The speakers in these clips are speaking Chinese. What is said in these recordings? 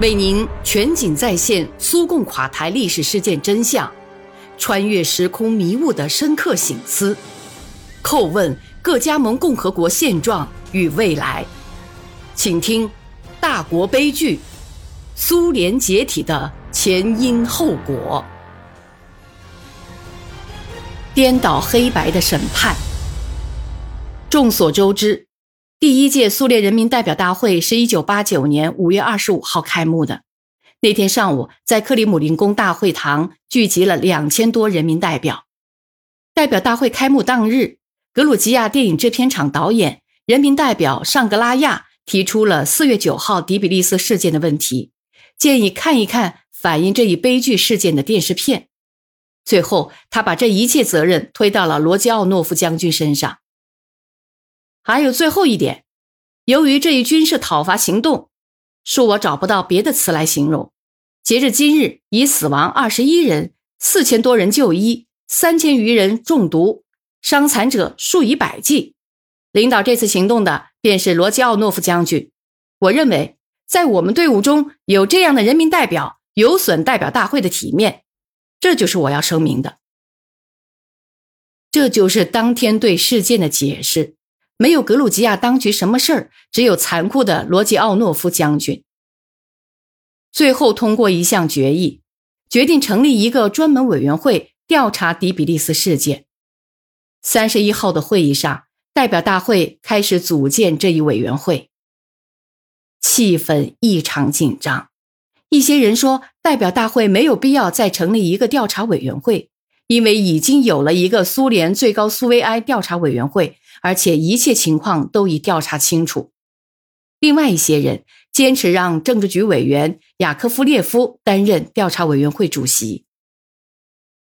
为您全景再现苏共垮台历史事件真相，穿越时空迷雾的深刻醒思，叩问各加盟共和国现状与未来。请听《大国悲剧：苏联解体的前因后果》。颠倒黑白的审判。众所周知。第一届苏联人民代表大会是一九八九年五月二十五号开幕的。那天上午，在克里姆林宫大会堂聚集了两千多人民代表。代表大会开幕当日，格鲁吉亚电影制片厂导演、人民代表尚格拉亚提出了四月九号迪比利斯事件的问题，建议看一看反映这一悲剧事件的电视片。最后，他把这一切责任推到了罗杰奥诺夫将军身上。还有最后一点，由于这一军事讨伐行动，恕我找不到别的词来形容。截至今日，已死亡二十一人，四千多人就医，三千余人中毒，伤残者数以百计。领导这次行动的便是罗基奥诺夫将军。我认为，在我们队伍中有这样的人民代表，有损代表大会的体面。这就是我要声明的。这就是当天对事件的解释。没有格鲁吉亚当局什么事儿，只有残酷的罗杰奥诺夫将军。最后通过一项决议，决定成立一个专门委员会调查迪比利斯事件。三十一号的会议上，代表大会开始组建这一委员会。气氛异常紧张，一些人说，代表大会没有必要再成立一个调查委员会，因为已经有了一个苏联最高苏维埃调查委员会。而且一切情况都已调查清楚。另外一些人坚持让政治局委员雅科夫列夫担任调查委员会主席。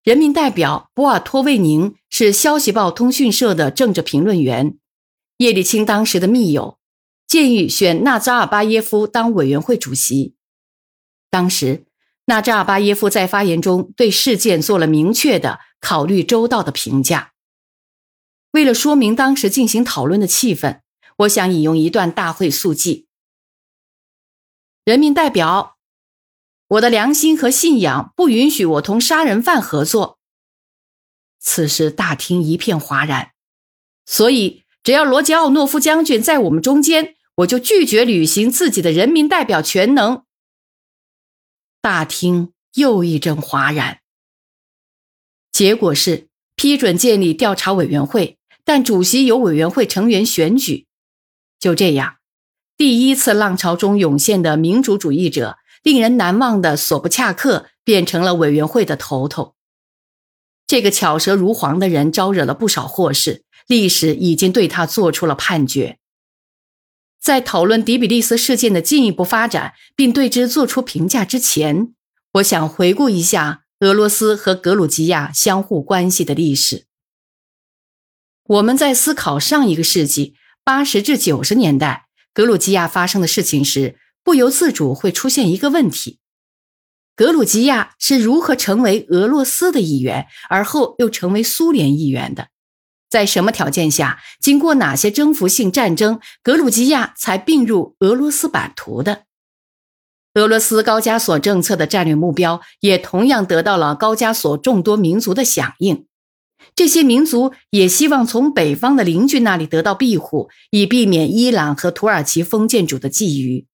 人民代表博尔托维宁是消息报通讯社的政治评论员，叶利钦当时的密友，建议选纳扎尔巴耶夫当委员会主席。当时，纳扎尔巴耶夫在发言中对事件做了明确的、考虑周到的评价。为了说明当时进行讨论的气氛，我想引用一段大会速记：“人民代表，我的良心和信仰不允许我同杀人犯合作。”此时大厅一片哗然，所以只要罗杰奥诺夫将军在我们中间，我就拒绝履行自己的人民代表全能。大厅又一阵哗然。结果是批准建立调查委员会。但主席由委员会成员选举，就这样，第一次浪潮中涌现的民主主义者、令人难忘的索布恰克变成了委员会的头头。这个巧舌如簧的人招惹了不少祸事，历史已经对他做出了判决。在讨论迪比利斯事件的进一步发展，并对之做出评价之前，我想回顾一下俄罗斯和格鲁吉亚相互关系的历史。我们在思考上一个世纪八十至九十年代格鲁吉亚发生的事情时，不由自主会出现一个问题：格鲁吉亚是如何成为俄罗斯的一员，而后又成为苏联一员的？在什么条件下，经过哪些征服性战争，格鲁吉亚才并入俄罗斯版图的？俄罗斯高加索政策的战略目标，也同样得到了高加索众多民族的响应。这些民族也希望从北方的邻居那里得到庇护，以避免伊朗和土耳其封建主的觊觎。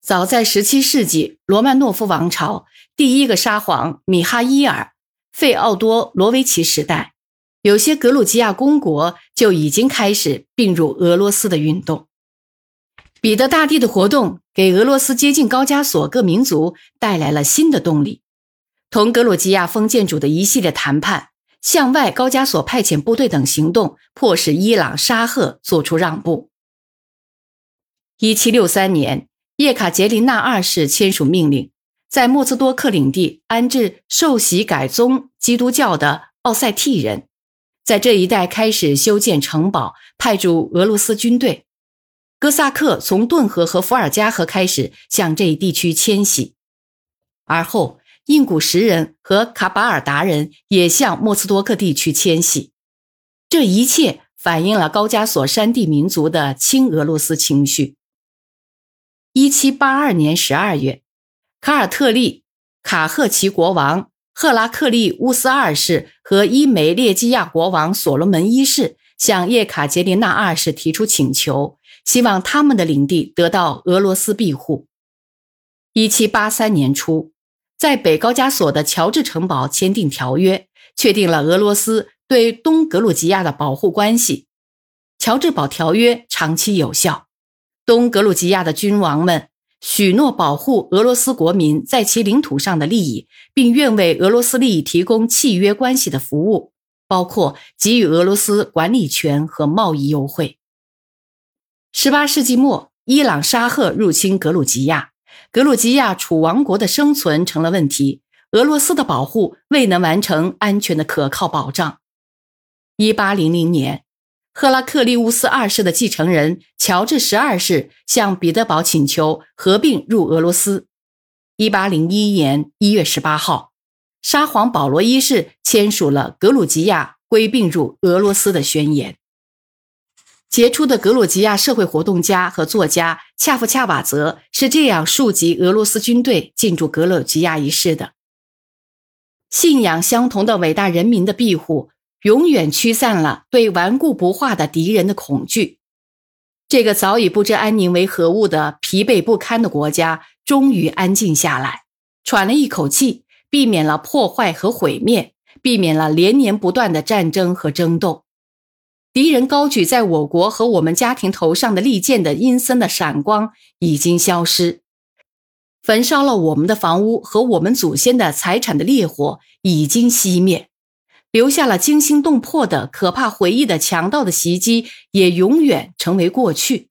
早在17世纪罗曼诺夫王朝第一个沙皇米哈伊尔·费奥多罗维奇时代，有些格鲁吉亚公国就已经开始并入俄罗斯的运动。彼得大帝的活动给俄罗斯接近高加索各民族带来了新的动力。同格鲁吉亚封建主的一系列谈判、向外高加索派遣部队等行动，迫使伊朗沙赫做出让步。一七六三年，叶卡捷琳娜二世签署命令，在莫斯多克领地安置受洗改宗基督教的奥塞替人，在这一带开始修建城堡，派驻俄罗斯军队。哥萨克从顿河和伏尔加河开始向这一地区迁徙，而后。印古什人和卡巴尔达人也向莫斯多克地区迁徙，这一切反映了高加索山地民族的亲俄罗斯情绪。一七八二年十二月，卡尔特利卡赫奇国王赫拉克利乌斯二世和伊梅列基亚国王所罗门一世向叶卡捷琳娜二世提出请求，希望他们的领地得到俄罗斯庇护。一七八三年初，在北高加索的乔治城堡签订条约，确定了俄罗斯对东格鲁吉亚的保护关系。乔治堡条约长期有效。东格鲁吉亚的君王们许诺保护俄罗斯国民在其领土上的利益，并愿为俄罗斯利益提供契约关系的服务，包括给予俄罗斯管理权和贸易优惠。十八世纪末，伊朗沙赫入侵格鲁吉亚，格鲁吉亚楚王国的生存成了问题，俄罗斯的保护未能完成安全的可靠保障。一八零零年。赫拉克利乌斯二世的继承人乔治十二世向彼得堡请求合并入俄罗斯。一八零一年一月十八号，沙皇保罗一世签署了格鲁吉亚归并入俄罗斯的宣言。杰出的格鲁吉亚社会活动家和作家恰夫恰瓦泽是这样述及俄罗斯军队进驻格鲁吉亚一事的：信仰相同的伟大人民的庇护。永远驱散了对顽固不化的敌人的恐惧。这个早已不知安宁为何物的疲惫不堪的国家，终于安静下来，喘了一口气，避免了破坏和毁灭，避免了连年不断的战争和争斗。敌人高举在我国和我们家庭头上的利剑的阴森的闪光已经消失，焚烧了我们的房屋和我们祖先的财产的烈火已经熄灭。留下了惊心动魄的可怕回忆的强盗的袭击也永远成为过去。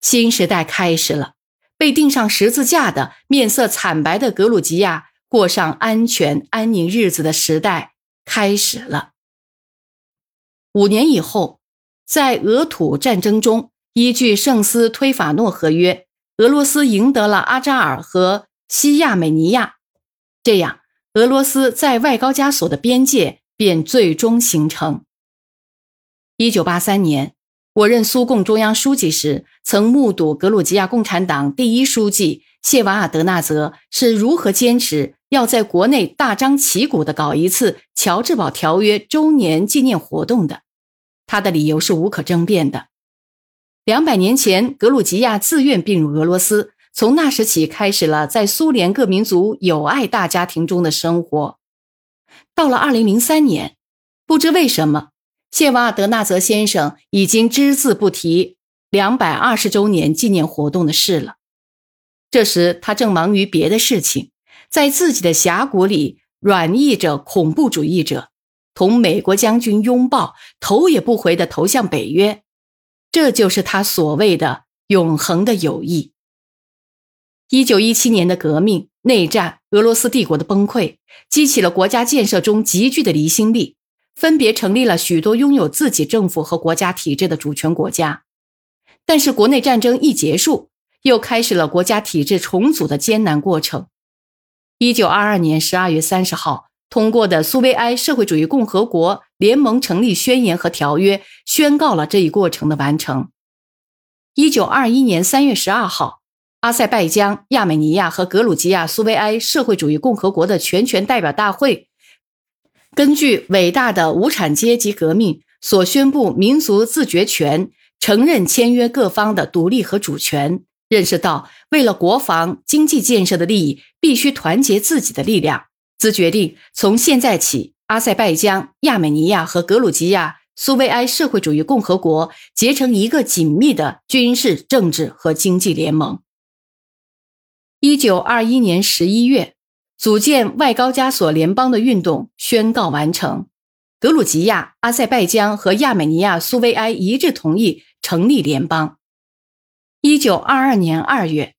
新时代开始了，被钉上十字架的、面色惨白的格鲁吉亚过上安全安宁日子的时代开始了。五年以后，在俄土战争中，依据圣斯推法诺合约，俄罗斯赢得了阿扎尔和西亚美尼亚，这样。俄罗斯在外高加索的边界便最终形成。一九八三年，我任苏共中央书记时，曾目睹格鲁吉亚共产党第一书记谢瓦尔德纳泽是如何坚持要在国内大张旗鼓地搞一次乔治堡条约周年纪念活动的。他的理由是无可争辩的：两百年前，格鲁吉亚自愿并入俄罗斯。从那时起，开始了在苏联各民族友爱大家庭中的生活。到了二零零三年，不知为什么，谢瓦尔德纳泽先生已经只字不提两百二十周年纪念活动的事了。这时，他正忙于别的事情，在自己的峡谷里软译着恐怖主义者，同美国将军拥抱，头也不回地投向北约。这就是他所谓的永恒的友谊。一九一七年的革命、内战、俄罗斯帝国的崩溃，激起了国家建设中急剧的离心力，分别成立了许多拥有自己政府和国家体制的主权国家。但是，国内战争一结束，又开始了国家体制重组的艰难过程。一九二二年十二月三十号通过的苏维埃社会主义共和国联盟成立宣言和条约，宣告了这一过程的完成。一九二一年三月十二号。阿塞拜疆、亚美尼亚和格鲁吉亚苏维埃社会主义共和国的全权代表大会，根据伟大的无产阶级革命所宣布民族自决权，承认签约各方的独立和主权，认识到为了国防、经济建设的利益，必须团结自己的力量，兹决定从现在起，阿塞拜疆、亚美尼亚和格鲁吉亚苏维埃社会主义共和国结成一个紧密的军事、政治和经济联盟。一九二一年十一月，组建外高加索联邦的运动宣告完成。格鲁吉亚、阿塞拜疆和亚美尼亚苏维埃一致同意成立联邦。一九二二年二月，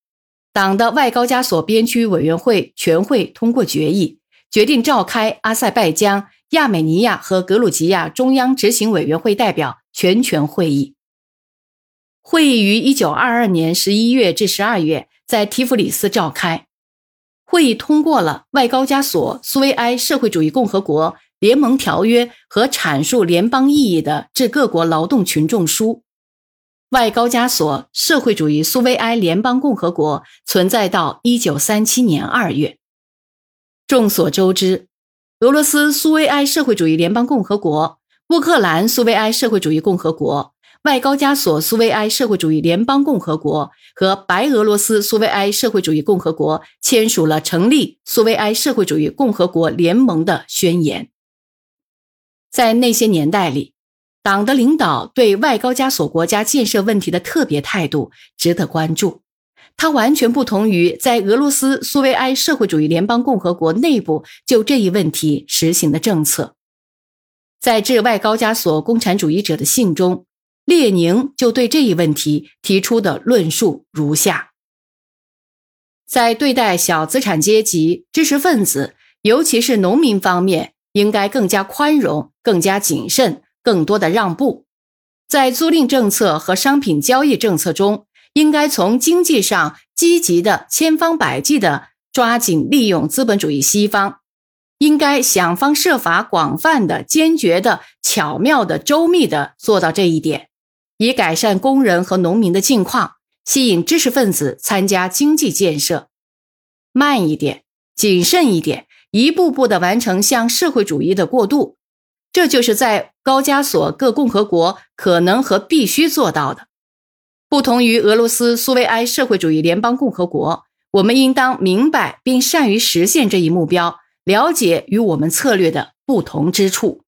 党的外高加索边区委员会全会通过决议，决定召开阿塞拜疆、亚美尼亚和格鲁吉亚中央执行委员会代表全权会议。会议于一九二二年十一月至十二月。在提夫里斯召开会议，通过了外高加索苏维埃社会主义共和国联盟条约和阐述联邦意义的致各国劳动群众书。外高加索社会主义苏维埃联邦共和国存在到一九三七年二月。众所周知，俄罗斯苏维埃社会主义联邦共和国、乌克兰苏维埃社会主义共和国、外高加索苏维埃社会主义联邦共和国和白俄罗斯苏维埃社会主义共和国签署了成立苏维埃社会主义共和国联盟的宣言。在那些年代里。党的领导对外高加索国家建设问题的特别态度值得关注。它完全不同于在俄罗斯苏维埃社会主义联邦共和国内部就这一问题实行的政策。在致外高加索共产主义者的信中，列宁就对这一问题提出的论述如下：在对待小资产阶级、知识分子，尤其是农民方面，应该更加宽容、更加谨慎。更多的让步，在租赁政策和商品交易政策中，应该从经济上积极的、千方百计的抓紧利用资本主义西方，应该想方设法、广泛的、坚决的、巧妙的、周密的做到这一点，以改善工人和农民的境况，吸引知识分子参加经济建设。慢一点，谨慎一点，一步步的完成向社会主义的过渡。这就是在高加索各共和国可能和必须做到的。不同于俄罗斯苏维埃社会主义联邦共和国，我们应当明白并善于实现这一目标，了解与我们策略的不同之处。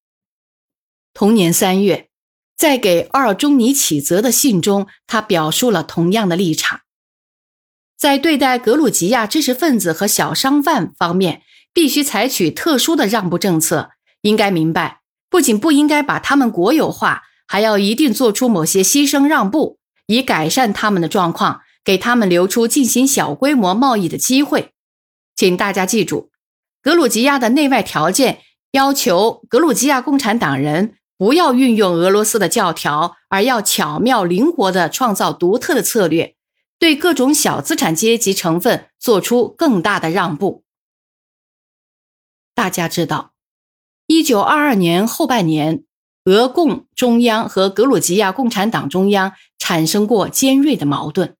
同年三月，在给奥尔中尼启泽的信中，他表述了同样的立场。在对待格鲁吉亚知识分子和小商贩方面，必须采取特殊的让步政策。应该明白。不仅不应该把他们国有化，还要一定做出某些牺牲让步，以改善他们的状况，给他们留出进行小规模贸易的机会。请大家记住，格鲁吉亚的内外条件要求格鲁吉亚共产党人不要运用俄罗斯的教条，而要巧妙灵活地创造独特的策略，对各种小资产阶级成分做出更大的让步。大家知道。一九二二年后半年，俄共中央和格鲁吉亚共产党中央产生过尖锐的矛盾。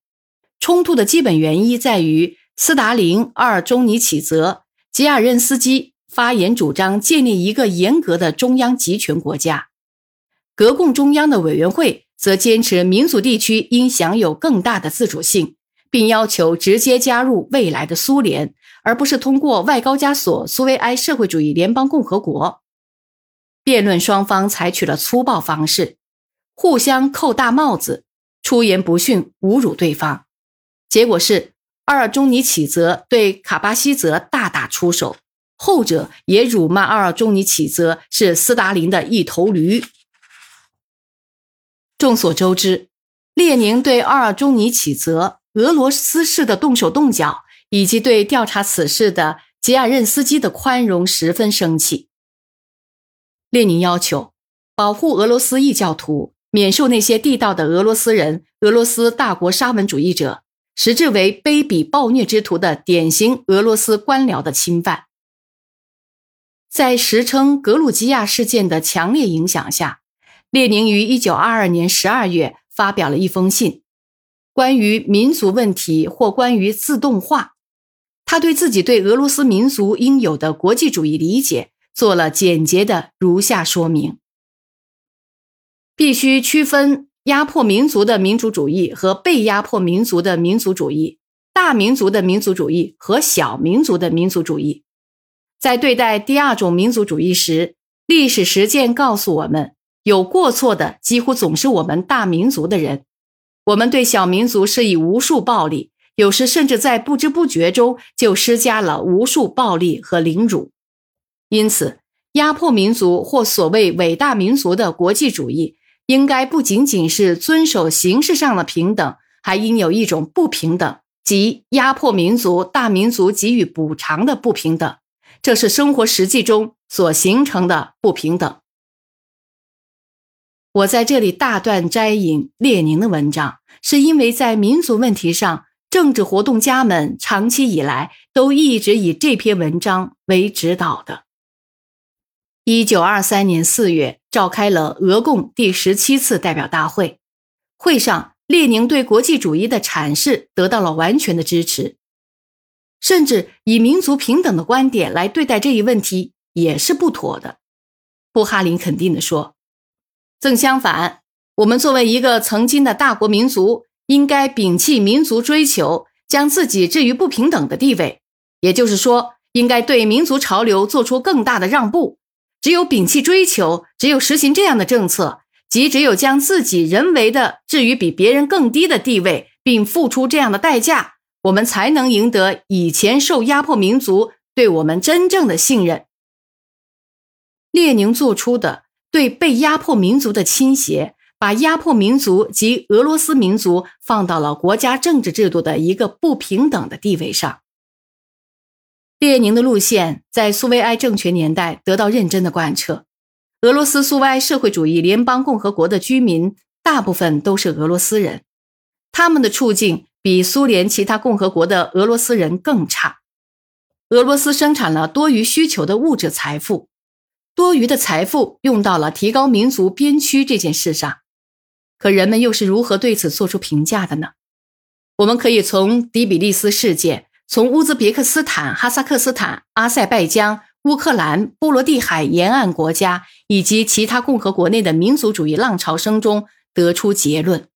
冲突的基本原因在于斯大林、阿尔中尼启泽、吉亚任斯基发言主张建立一个严格的中央集权国家，俄共中央的委员会则坚持民族地区应享有更大的自主性，并要求直接加入未来的苏联。而不是通过外高加索苏维埃社会主义联邦共和国。辩论双方采取了粗暴方式，互相扣大帽子，出言不逊，侮辱对方。结果是，阿尔中尼启泽对卡巴西泽大打出手，后者也辱骂阿尔中尼启泽是斯大林的一头驴。众所周知，列宁对阿尔中尼启泽俄罗斯式的动手动脚。以及对调查此事的吉亚任斯基的宽容十分生气。列宁要求保护俄罗斯异教徒免受那些地道的俄罗斯人、俄罗斯大国沙文主义者，实质为卑鄙暴虐之徒的典型俄罗斯官僚的侵犯。在时称格鲁吉亚事件的强烈影响下，列宁于1922年12月发表了一封信，关于民族问题或关于自动化。他对自己对俄罗斯民族应有的国际主义理解做了简洁的如下说明：必须区分压迫民族的民族主义和被压迫民族的民族主义，大民族的民族主义和小民族的民族主义。在对待第二种民族主义时，历史实践告诉我们，有过错的几乎总是我们大民族的人。我们对小民族施以无数暴力。有时甚至在不知不觉中就施加了无数暴力和凌辱，因此，压迫民族或所谓伟大民族的国际主义，应该不仅仅是遵守形式上的平等，还应有一种不平等，即压迫民族大民族给予补偿的不平等。这是生活实际中所形成的不平等。我在这里大段摘引列宁的文章，是因为在民族问题上。政治活动家们长期以来都一直以这篇文章为指导的。一九二三年四月，召开了俄共第十七次代表大会，会上列宁对国际主义的阐释得到了完全的支持，甚至以民族平等的观点来对待这一问题也是不妥的。布哈林肯定地说：“正相反，我们作为一个曾经的大国民族，应该摒弃民族追求，将自己置于不平等的地位。也就是说，应该对民族潮流做出更大的让步。只有摒弃追求，只有实行这样的政策。”即只有将自己人为的置于比别人更低的地位，并付出这样的代价，我们才能赢得以前受压迫民族对我们真正的信任。列宁做出的对被压迫民族的倾斜，把压迫民族及俄罗斯民族放到了国家政治制度的一个不平等的地位上。列宁的路线在苏维埃政权年代得到认真的贯彻。俄罗斯苏维埃社会主义联邦共和国的居民大部分都是俄罗斯人，他们的处境比苏联其他共和国的俄罗斯人更差。俄罗斯生产了多余需求的物质财富，多余的财富用到了提高民族边区这件事上，可人们又是如何对此做出评价的呢？我们可以从底比利斯事件，从乌兹别克斯坦、哈萨克斯坦、阿塞拜疆。乌克兰、波罗的海沿岸国家以及其他共和国内的民族主义浪潮声中得出结论：